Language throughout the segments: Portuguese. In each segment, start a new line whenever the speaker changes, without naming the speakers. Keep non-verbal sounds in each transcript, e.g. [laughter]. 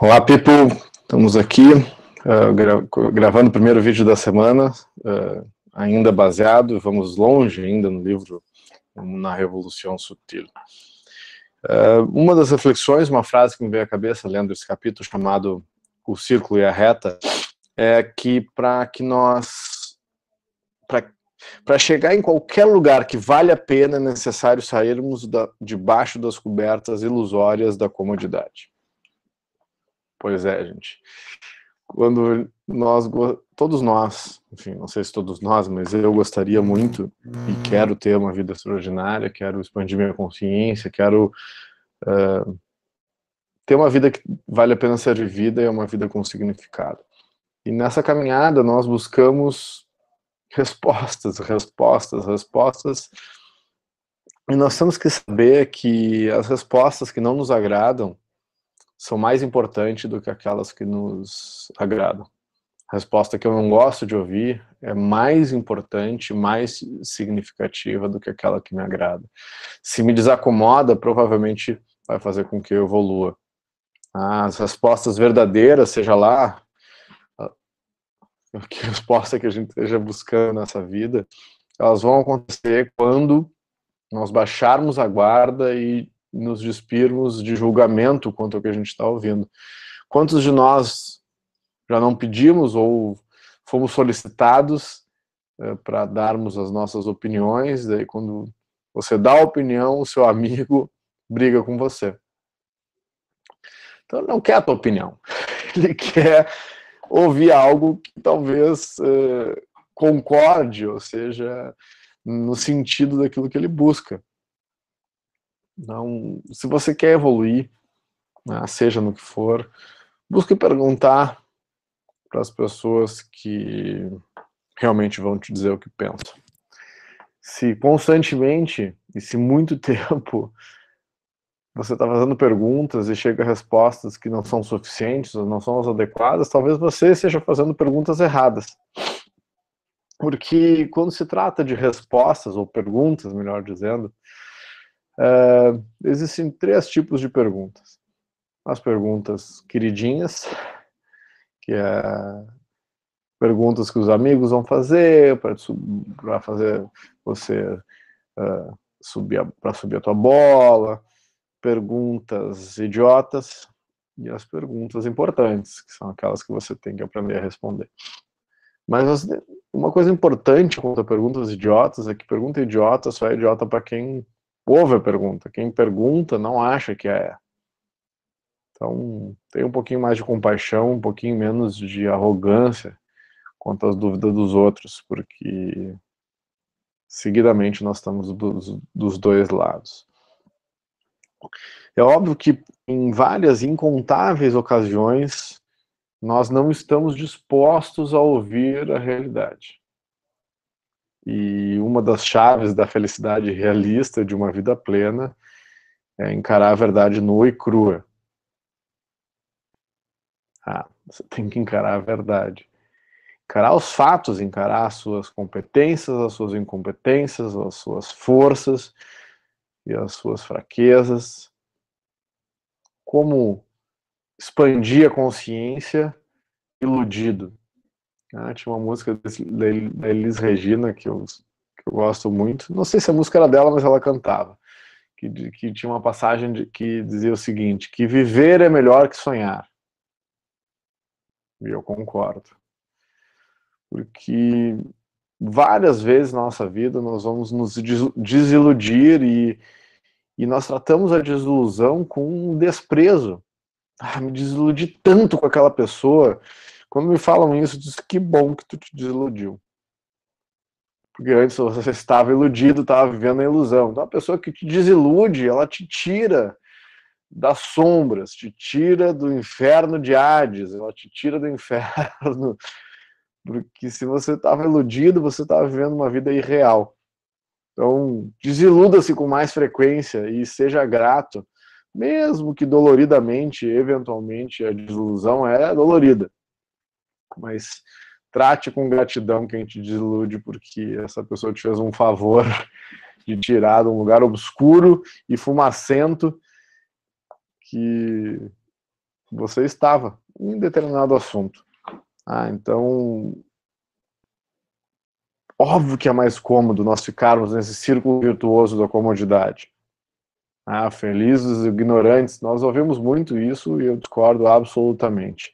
Olá, people. Estamos aqui uh, gra gravando o primeiro vídeo da semana, uh, ainda baseado, vamos longe ainda no livro Na Revolução Sutil. Uh, uma das reflexões, uma frase que me veio à cabeça lendo esse capítulo chamado O Círculo e a Reta, é que para que nós, para chegar em qualquer lugar que vale a pena, é necessário sairmos da, debaixo das cobertas ilusórias da comodidade. Pois é, gente. Quando nós, todos nós, enfim, não sei se todos nós, mas eu gostaria muito e quero ter uma vida extraordinária, quero expandir minha consciência, quero uh, ter uma vida que vale a pena ser vivida e é uma vida com significado. E nessa caminhada nós buscamos respostas, respostas, respostas, e nós temos que saber que as respostas que não nos agradam são mais importantes do que aquelas que nos agradam. A resposta que eu não gosto de ouvir é mais importante, mais significativa do que aquela que me agrada. Se me desacomoda, provavelmente vai fazer com que eu evolua. As respostas verdadeiras, seja lá que resposta que a gente esteja buscando nessa vida, elas vão acontecer quando nós baixarmos a guarda e nos despirmos de julgamento quanto ao que a gente está ouvindo. Quantos de nós já não pedimos ou fomos solicitados é, para darmos as nossas opiniões, daí quando você dá a opinião, o seu amigo briga com você. Então ele não quer a tua opinião, [laughs] ele quer ouvir algo que talvez é, concorde, ou seja, no sentido daquilo que ele busca. Não, se você quer evoluir, né, seja no que for, busque perguntar para as pessoas que realmente vão te dizer o que pensam. Se constantemente e se muito [laughs] tempo você está fazendo perguntas e chega a respostas que não são suficientes ou não são as adequadas, talvez você esteja fazendo perguntas erradas. Porque quando se trata de respostas ou perguntas, melhor dizendo, Uh, existem três tipos de perguntas. As perguntas queridinhas, que é perguntas que os amigos vão fazer para fazer você uh, subir para subir a tua bola, perguntas idiotas e as perguntas importantes, que são aquelas que você tem que aprender a responder. Mas uma coisa importante quanto a perguntas idiotas é que pergunta idiota só é idiota para quem ouve a pergunta. Quem pergunta não acha que é. Então, tem um pouquinho mais de compaixão, um pouquinho menos de arrogância quanto às dúvidas dos outros, porque seguidamente nós estamos dos, dos dois lados. É óbvio que em várias incontáveis ocasiões nós não estamos dispostos a ouvir a realidade. E uma das chaves da felicidade realista de uma vida plena é encarar a verdade nua e crua. Ah, você tem que encarar a verdade. Encarar os fatos, encarar as suas competências, as suas incompetências, as suas forças e as suas fraquezas. Como expandir a consciência iludido. Ah, tinha uma música da Elis Regina que eu, que eu gosto muito. Não sei se a música era dela, mas ela cantava. Que, que tinha uma passagem de, que dizia o seguinte: que viver é melhor que sonhar. E eu concordo. Porque várias vezes na nossa vida nós vamos nos desiludir e, e nós tratamos a desilusão com um desprezo. Ah, me desiludi tanto com aquela pessoa quando me falam isso, diz que bom que tu te desiludiu. Porque antes você estava iludido, estava vivendo a ilusão. Então a pessoa que te desilude, ela te tira das sombras, te tira do inferno de Hades, ela te tira do inferno. [laughs] Porque se você estava iludido, você estava vivendo uma vida irreal. Então, desiluda-se com mais frequência e seja grato, mesmo que doloridamente, eventualmente, a desilusão é dolorida mas trate com gratidão quem te desilude, porque essa pessoa te fez um favor [laughs] de tirar de um lugar obscuro e fumacento que você estava em determinado assunto. Ah, então, óbvio que é mais cômodo nós ficarmos nesse círculo virtuoso da comodidade. Ah, felizes ignorantes, nós ouvimos muito isso e eu discordo absolutamente.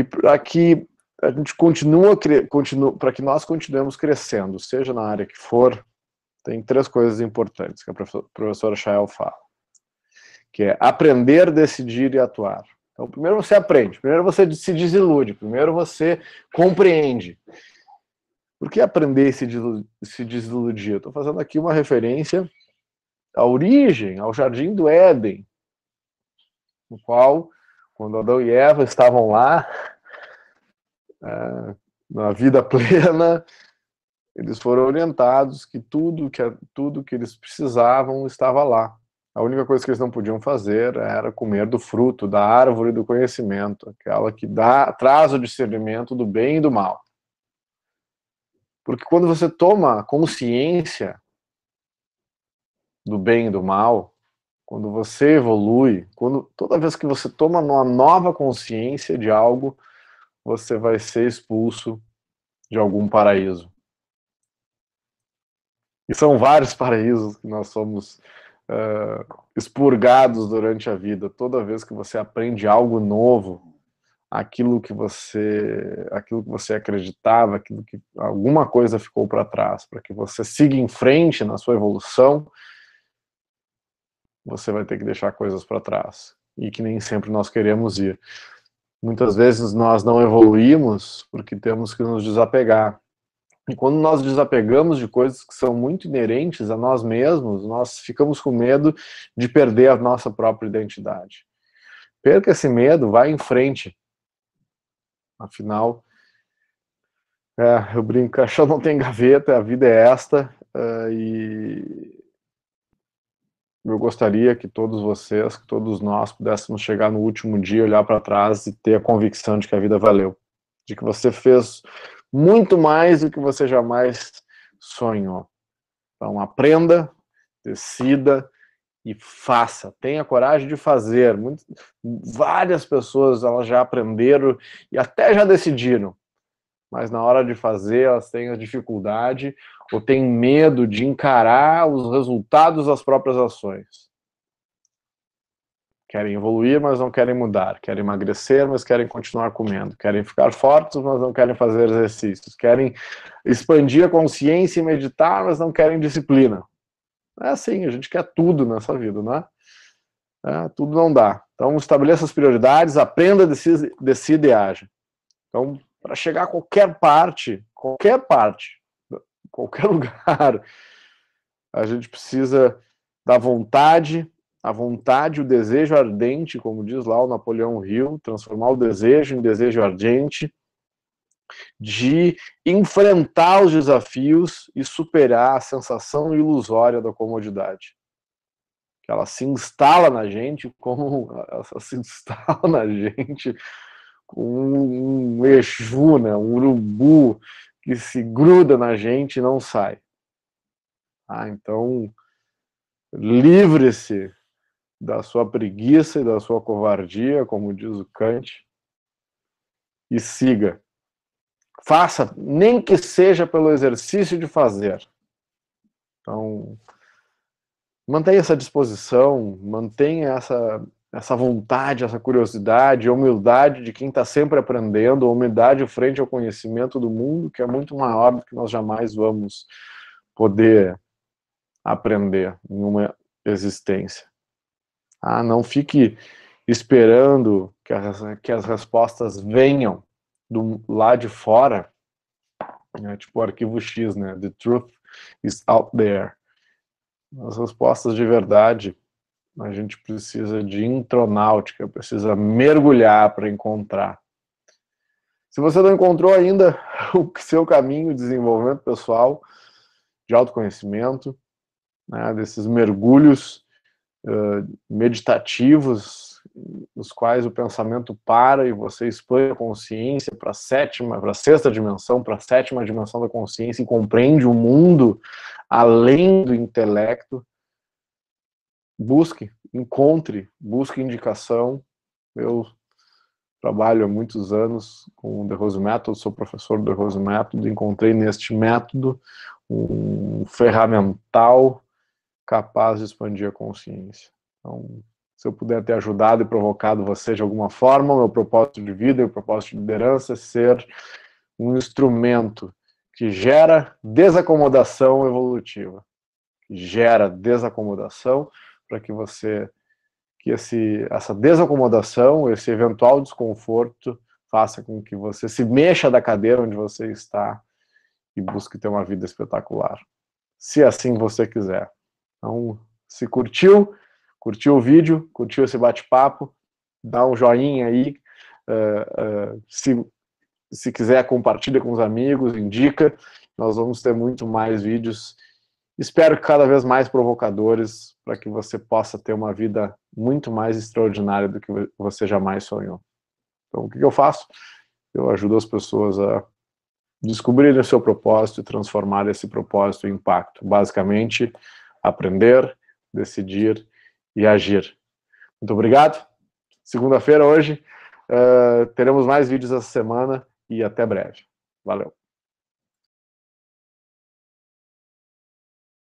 E para que a gente continua, continua para que nós continuemos crescendo, seja na área que for, tem três coisas importantes que a professora Chael fala, que é aprender, decidir e atuar. Então, primeiro você aprende, primeiro você se desilude, primeiro você compreende. Por que aprender e se desiludir? Estou fazendo aqui uma referência à origem, ao jardim do Éden, no qual, quando Adão e Eva estavam lá, é, na vida [laughs] plena, eles foram orientados que tudo que tudo que eles precisavam estava lá. A única coisa que eles não podiam fazer era comer do fruto da árvore do conhecimento, aquela que dá traz o discernimento do bem e do mal. Porque quando você toma consciência do bem e do mal, quando você evolui, quando toda vez que você toma uma nova consciência de algo, você vai ser expulso de algum paraíso. E são vários [laughs] paraísos que nós somos uh, expurgados durante a vida. Toda vez que você aprende algo novo, aquilo que você, aquilo que você acreditava, aquilo que alguma coisa ficou para trás, para que você siga em frente na sua evolução, você vai ter que deixar coisas para trás e que nem sempre nós queremos ir. Muitas vezes nós não evoluímos porque temos que nos desapegar. E quando nós desapegamos de coisas que são muito inerentes a nós mesmos, nós ficamos com medo de perder a nossa própria identidade. Perca esse medo, vá em frente. Afinal, é, eu brinco, [laughs] caixão não tem gaveta, a vida é esta, uh, e eu gostaria que todos vocês, que todos nós pudéssemos chegar no último dia, olhar para trás e ter a convicção de que a vida valeu, de que você fez muito mais do que você jamais sonhou. Então, aprenda, decida e faça. Tenha coragem de fazer. Muito, várias pessoas elas já aprenderam e até já decidiram, mas na hora de fazer elas têm a dificuldade ou têm medo de encarar os resultados das próprias ações. Querem evoluir, mas não querem mudar. Querem emagrecer, mas querem continuar comendo. Querem ficar fortes, mas não querem fazer exercícios. Querem expandir a consciência e meditar, mas não querem disciplina. É assim, a gente quer tudo nessa vida, não é? é tudo não dá. Então, estabeleça as prioridades, aprenda, decida, decida e age. Então, para chegar a qualquer parte, qualquer parte, qualquer [laughs] lugar. A gente precisa da vontade, a vontade, o desejo ardente, como diz lá o Napoleão Hill, transformar o desejo em desejo ardente, de enfrentar os desafios e superar a sensação ilusória da comodidade. Que ela se instala na gente como [laughs] ela se instala na gente com um Exu, né, um urubu que se gruda na gente e não sai. Ah, então, livre-se da sua preguiça e da sua covardia, como diz o Kant, e siga. Faça, nem que seja pelo exercício de fazer. Então, mantenha essa disposição, mantenha essa essa vontade, essa curiosidade, humildade de quem está sempre aprendendo, humildade frente ao conhecimento do mundo, que é muito maior do que nós jamais vamos poder aprender em uma existência. Ah, não fique esperando que as, que as respostas venham do lá de fora, né, tipo o arquivo X, né? The truth is out there. As respostas de verdade a gente precisa de intronáutica, precisa mergulhar para encontrar. Se você não encontrou ainda [laughs] o seu caminho de desenvolvimento pessoal, de autoconhecimento, né, desses mergulhos uh, meditativos, nos quais o pensamento para e você expõe a consciência para a sétima, para a sexta dimensão, para a sétima dimensão da consciência e compreende o mundo além do intelecto, busque, encontre, busque indicação, Eu trabalho há muitos anos com o The Rose Method, sou professor do The Rose Method, encontrei neste método um ferramental capaz de expandir a consciência. Então, se eu puder ter ajudado e provocado você de alguma forma, o meu propósito de vida o propósito de liderança é ser um instrumento que gera desacomodação evolutiva, que gera desacomodação para que você que esse, essa desacomodação, esse eventual desconforto, faça com que você se mexa da cadeira onde você está e busque ter uma vida espetacular. Se assim você quiser. Então, se curtiu, curtiu o vídeo, curtiu esse bate-papo, dá um joinha aí. Uh, uh, se, se quiser, compartilha com os amigos, indica. Nós vamos ter muito mais vídeos Espero que cada vez mais provocadores para que você possa ter uma vida muito mais extraordinária do que você jamais sonhou. Então, o que eu faço? Eu ajudo as pessoas a descobrirem o seu propósito e transformar esse propósito em impacto. Basicamente, aprender, decidir e agir. Muito obrigado. Segunda-feira hoje uh, teremos mais vídeos essa semana e até breve. Valeu.